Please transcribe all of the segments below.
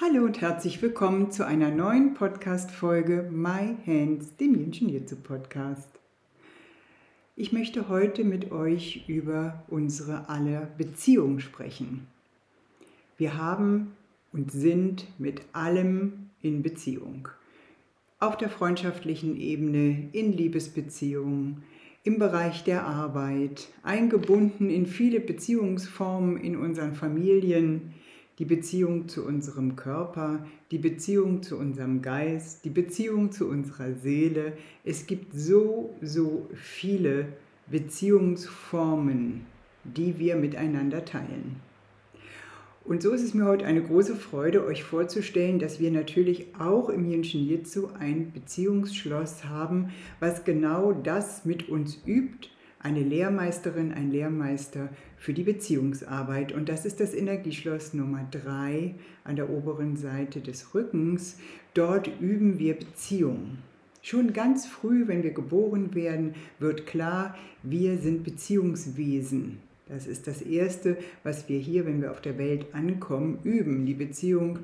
Hallo und herzlich willkommen zu einer neuen Podcast-Folge My Hands, dem Yin Jutsu Podcast. Ich möchte heute mit euch über unsere aller Beziehung sprechen. Wir haben und sind mit allem in Beziehung. Auf der freundschaftlichen Ebene, in Liebesbeziehungen, im Bereich der Arbeit, eingebunden in viele Beziehungsformen in unseren Familien, die Beziehung zu unserem Körper, die Beziehung zu unserem Geist, die Beziehung zu unserer Seele. Es gibt so, so viele Beziehungsformen, die wir miteinander teilen. Und so ist es mir heute eine große Freude, euch vorzustellen, dass wir natürlich auch im Jinshin Jitsu ein Beziehungsschloss haben, was genau das mit uns übt eine Lehrmeisterin, ein Lehrmeister für die Beziehungsarbeit. Und das ist das Energieschloss Nummer 3 an der oberen Seite des Rückens. Dort üben wir Beziehungen. Schon ganz früh, wenn wir geboren werden, wird klar, wir sind Beziehungswesen. Das ist das Erste, was wir hier, wenn wir auf der Welt ankommen, üben. Die Beziehung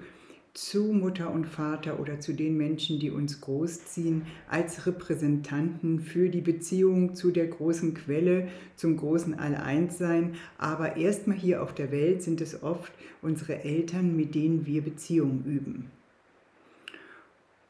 zu Mutter und Vater oder zu den Menschen, die uns großziehen, als Repräsentanten für die Beziehung zu der großen Quelle, zum großen Alleinssein. Aber erstmal hier auf der Welt sind es oft unsere Eltern, mit denen wir Beziehungen üben.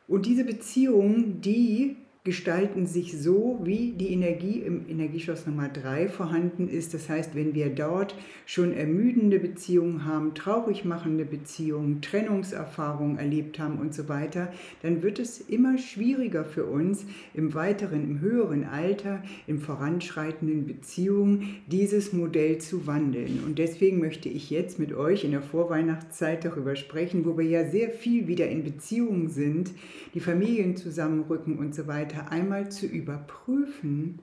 Und diese Beziehungen, die gestalten sich so, wie die Energie im Energieschloss Nummer 3 vorhanden ist. Das heißt, wenn wir dort schon ermüdende Beziehungen haben, traurig machende Beziehungen, Trennungserfahrungen erlebt haben und so weiter, dann wird es immer schwieriger für uns im weiteren, im höheren Alter, im voranschreitenden Beziehungen dieses Modell zu wandeln. Und deswegen möchte ich jetzt mit euch in der Vorweihnachtszeit darüber sprechen, wo wir ja sehr viel wieder in Beziehungen sind, die Familien zusammenrücken und so weiter weiter einmal zu überprüfen,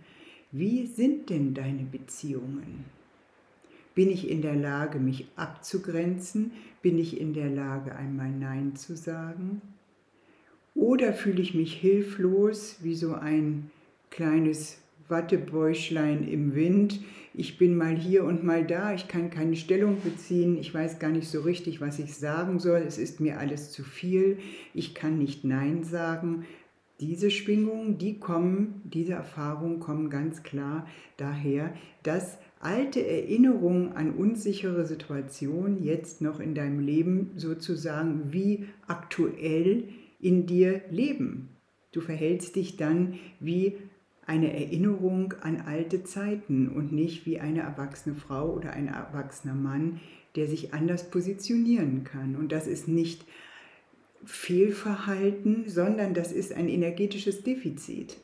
wie sind denn deine Beziehungen? Bin ich in der Lage, mich abzugrenzen? Bin ich in der Lage, einmal Nein zu sagen? Oder fühle ich mich hilflos wie so ein kleines Wattebäuschlein im Wind? Ich bin mal hier und mal da, ich kann keine Stellung beziehen, ich weiß gar nicht so richtig, was ich sagen soll, es ist mir alles zu viel, ich kann nicht Nein sagen, diese Schwingungen, die kommen, diese Erfahrungen kommen ganz klar daher, dass alte Erinnerungen an unsichere Situationen jetzt noch in deinem Leben sozusagen wie aktuell in dir leben. Du verhältst dich dann wie eine Erinnerung an alte Zeiten und nicht wie eine erwachsene Frau oder ein erwachsener Mann, der sich anders positionieren kann. Und das ist nicht Fehlverhalten, sondern das ist ein energetisches Defizit.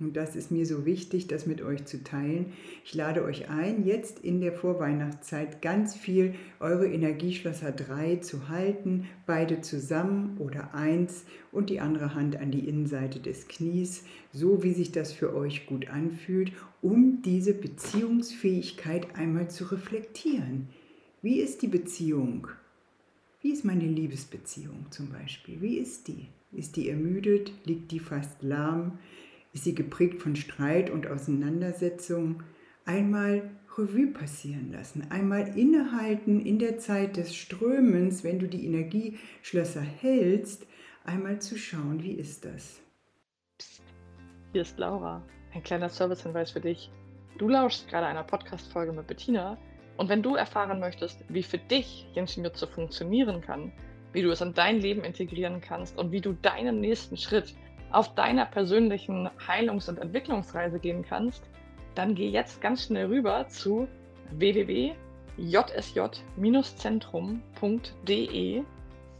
Und das ist mir so wichtig, das mit euch zu teilen. Ich lade euch ein, jetzt in der Vorweihnachtszeit ganz viel eure Energieschlösser 3 zu halten, beide zusammen oder eins und die andere Hand an die Innenseite des Knies, so wie sich das für euch gut anfühlt, um diese Beziehungsfähigkeit einmal zu reflektieren. Wie ist die Beziehung? Wie ist meine Liebesbeziehung zum Beispiel? Wie ist die? Ist die ermüdet? Liegt die fast lahm? Ist sie geprägt von Streit und Auseinandersetzung? Einmal Revue passieren lassen, einmal innehalten in der Zeit des Strömens, wenn du die Energieschlösser hältst, einmal zu schauen, wie ist das? Psst, hier ist Laura. Ein kleiner Servicehinweis für dich. Du lauschst gerade einer Podcast-Folge mit Bettina und wenn du erfahren möchtest, wie für dich Genshin Jutsu funktionieren kann, wie du es in dein Leben integrieren kannst und wie du deinen nächsten Schritt auf deiner persönlichen Heilungs- und Entwicklungsreise gehen kannst, dann geh jetzt ganz schnell rüber zu www.jsj-zentrum.de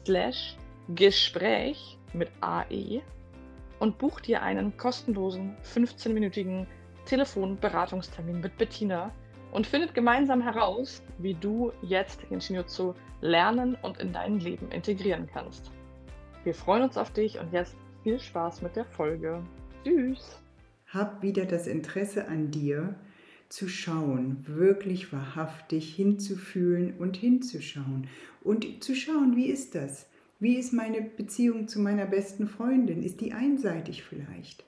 slash Gespräch mit AE und buch dir einen kostenlosen 15-minütigen Telefonberatungstermin mit Bettina und findet gemeinsam heraus, wie du jetzt Shinjutsu lernen und in dein Leben integrieren kannst. Wir freuen uns auf dich und jetzt viel Spaß mit der Folge. Tschüss. Hab wieder das Interesse an dir, zu schauen, wirklich wahrhaftig hinzufühlen und hinzuschauen. Und zu schauen, wie ist das? Wie ist meine Beziehung zu meiner besten Freundin? Ist die einseitig vielleicht?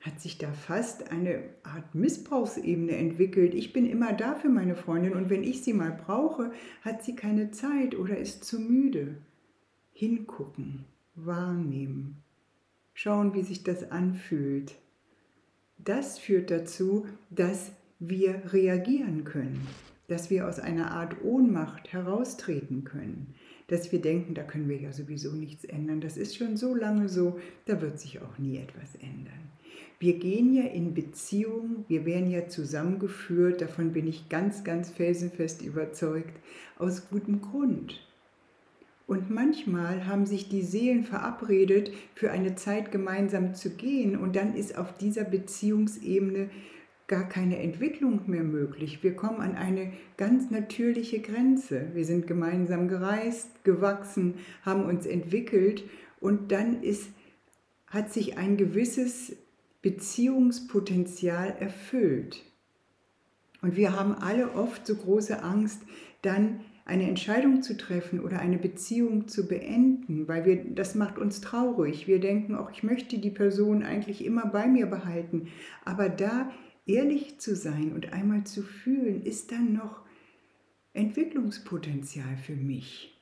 Hat sich da fast eine Art Missbrauchsebene entwickelt? Ich bin immer da für meine Freundin und wenn ich sie mal brauche, hat sie keine Zeit oder ist zu müde. Hingucken, wahrnehmen, schauen, wie sich das anfühlt. Das führt dazu, dass wir reagieren können, dass wir aus einer Art Ohnmacht heraustreten können, dass wir denken, da können wir ja sowieso nichts ändern, das ist schon so lange so, da wird sich auch nie etwas ändern. Wir gehen ja in Beziehung, wir werden ja zusammengeführt, davon bin ich ganz, ganz felsenfest überzeugt, aus gutem Grund. Und manchmal haben sich die Seelen verabredet, für eine Zeit gemeinsam zu gehen und dann ist auf dieser Beziehungsebene gar keine Entwicklung mehr möglich. Wir kommen an eine ganz natürliche Grenze. Wir sind gemeinsam gereist, gewachsen, haben uns entwickelt und dann ist, hat sich ein gewisses Beziehungspotenzial erfüllt. Und wir haben alle oft so große Angst, dann eine Entscheidung zu treffen oder eine Beziehung zu beenden, weil wir, das macht uns traurig. Wir denken auch, ich möchte die Person eigentlich immer bei mir behalten. Aber da ehrlich zu sein und einmal zu fühlen, ist dann noch Entwicklungspotenzial für mich.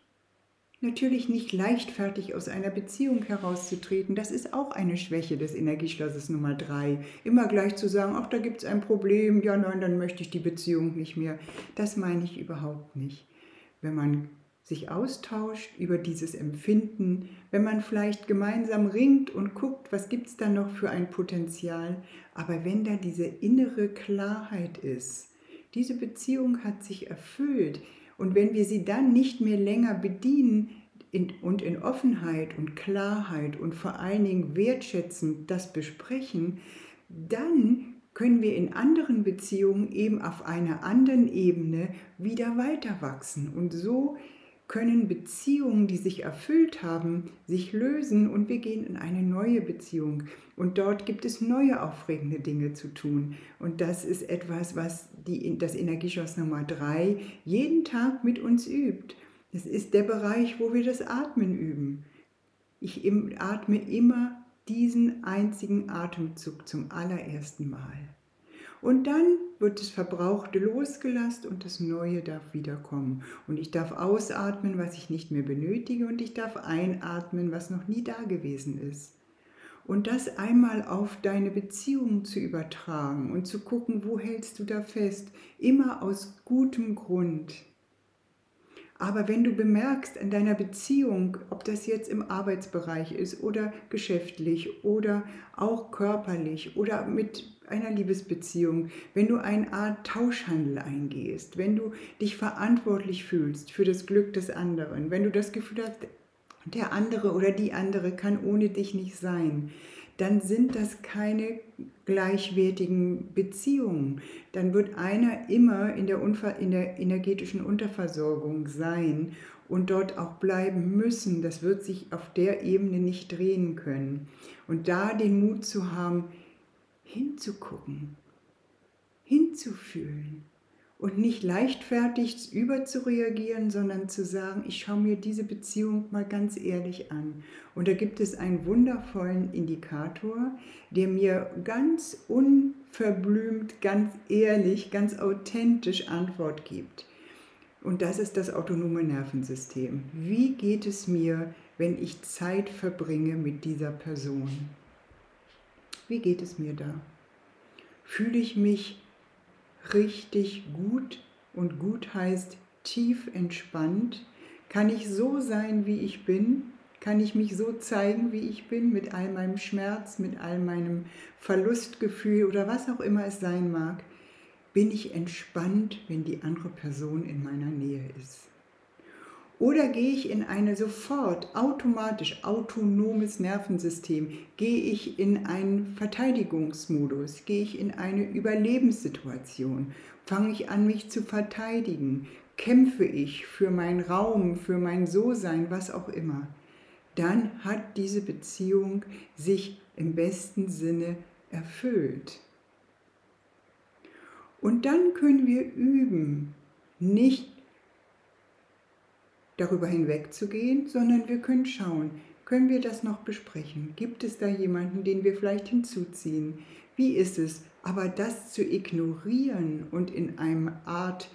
Natürlich nicht leichtfertig aus einer Beziehung herauszutreten, das ist auch eine Schwäche des Energieschlosses Nummer drei. Immer gleich zu sagen, ach, da gibt es ein Problem, ja, nein, dann möchte ich die Beziehung nicht mehr. Das meine ich überhaupt nicht. Wenn man sich austauscht über dieses Empfinden, wenn man vielleicht gemeinsam ringt und guckt, was gibt es da noch für ein Potenzial, aber wenn da diese innere Klarheit ist, diese Beziehung hat sich erfüllt. Und wenn wir sie dann nicht mehr länger bedienen in, und in Offenheit und Klarheit und vor allen Dingen wertschätzend das besprechen, dann können wir in anderen Beziehungen eben auf einer anderen Ebene wieder weiter wachsen. Und so können Beziehungen, die sich erfüllt haben, sich lösen und wir gehen in eine neue Beziehung. Und dort gibt es neue aufregende Dinge zu tun. Und das ist etwas, was die, das Energieschloss Nummer 3 jeden Tag mit uns übt. Das ist der Bereich, wo wir das Atmen üben. Ich atme immer diesen einzigen Atemzug zum allerersten Mal. Und dann wird das Verbrauchte losgelassen und das Neue darf wiederkommen. Und ich darf ausatmen, was ich nicht mehr benötige, und ich darf einatmen, was noch nie da gewesen ist. Und das einmal auf deine Beziehung zu übertragen und zu gucken, wo hältst du da fest, immer aus gutem Grund. Aber wenn du bemerkst in deiner Beziehung, ob das jetzt im Arbeitsbereich ist oder geschäftlich oder auch körperlich oder mit einer Liebesbeziehung, wenn du eine Art Tauschhandel eingehst, wenn du dich verantwortlich fühlst für das Glück des anderen, wenn du das Gefühl hast, der andere oder die andere kann ohne dich nicht sein, dann sind das keine gleichwertigen Beziehungen. Dann wird einer immer in der, Unver in der energetischen Unterversorgung sein und dort auch bleiben müssen. Das wird sich auf der Ebene nicht drehen können. Und da den Mut zu haben, hinzugucken, hinzufühlen und nicht leichtfertig überzureagieren, sondern zu sagen, ich schaue mir diese Beziehung mal ganz ehrlich an. Und da gibt es einen wundervollen Indikator, der mir ganz unverblümt, ganz ehrlich, ganz authentisch Antwort gibt. Und das ist das autonome Nervensystem. Wie geht es mir, wenn ich Zeit verbringe mit dieser Person? Wie geht es mir da? Fühle ich mich richtig gut und gut heißt tief entspannt? Kann ich so sein, wie ich bin? Kann ich mich so zeigen, wie ich bin, mit all meinem Schmerz, mit all meinem Verlustgefühl oder was auch immer es sein mag? Bin ich entspannt, wenn die andere Person in meiner Nähe ist? Oder gehe ich in eine sofort automatisch autonomes Nervensystem? Gehe ich in einen Verteidigungsmodus? Gehe ich in eine Überlebenssituation? Fange ich an, mich zu verteidigen? Kämpfe ich für meinen Raum, für mein So-Sein, was auch immer? dann hat diese Beziehung sich im besten Sinne erfüllt. Und dann können wir üben, nicht darüber hinwegzugehen, sondern wir können schauen, können wir das noch besprechen? Gibt es da jemanden, den wir vielleicht hinzuziehen? Wie ist es? Aber das zu ignorieren und in einem Art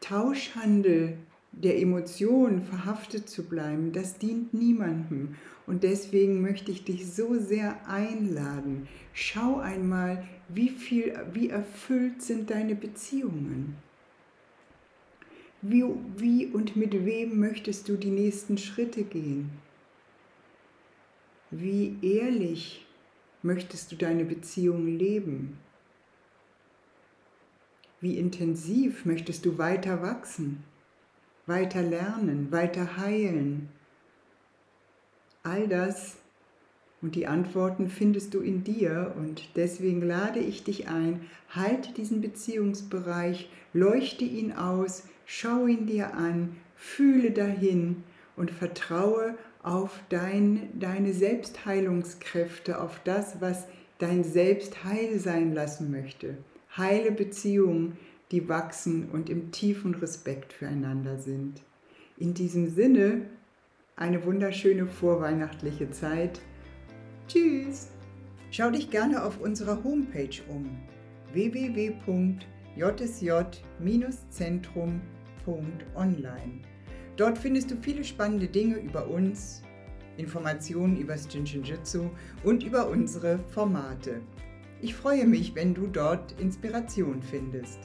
Tauschhandel der Emotionen verhaftet zu bleiben, das dient niemandem. Und deswegen möchte ich dich so sehr einladen. Schau einmal, wie viel, wie erfüllt sind deine Beziehungen. Wie, wie und mit wem möchtest du die nächsten Schritte gehen? Wie ehrlich möchtest du deine Beziehung leben? Wie intensiv möchtest du weiter wachsen? weiter lernen, weiter heilen. All das und die Antworten findest du in dir und deswegen lade ich dich ein, halte diesen Beziehungsbereich, leuchte ihn aus, schau ihn dir an, fühle dahin und vertraue auf dein, deine Selbstheilungskräfte, auf das, was dein Selbst heil sein lassen möchte. Heile Beziehungen, die wachsen und im tiefen Respekt füreinander sind. In diesem Sinne eine wunderschöne vorweihnachtliche Zeit. Tschüss! Schau dich gerne auf unserer Homepage um www.jsj-zentrum.online. Dort findest du viele spannende Dinge über uns, Informationen über das Jinshinjutsu und über unsere Formate. Ich freue mich, wenn du dort Inspiration findest.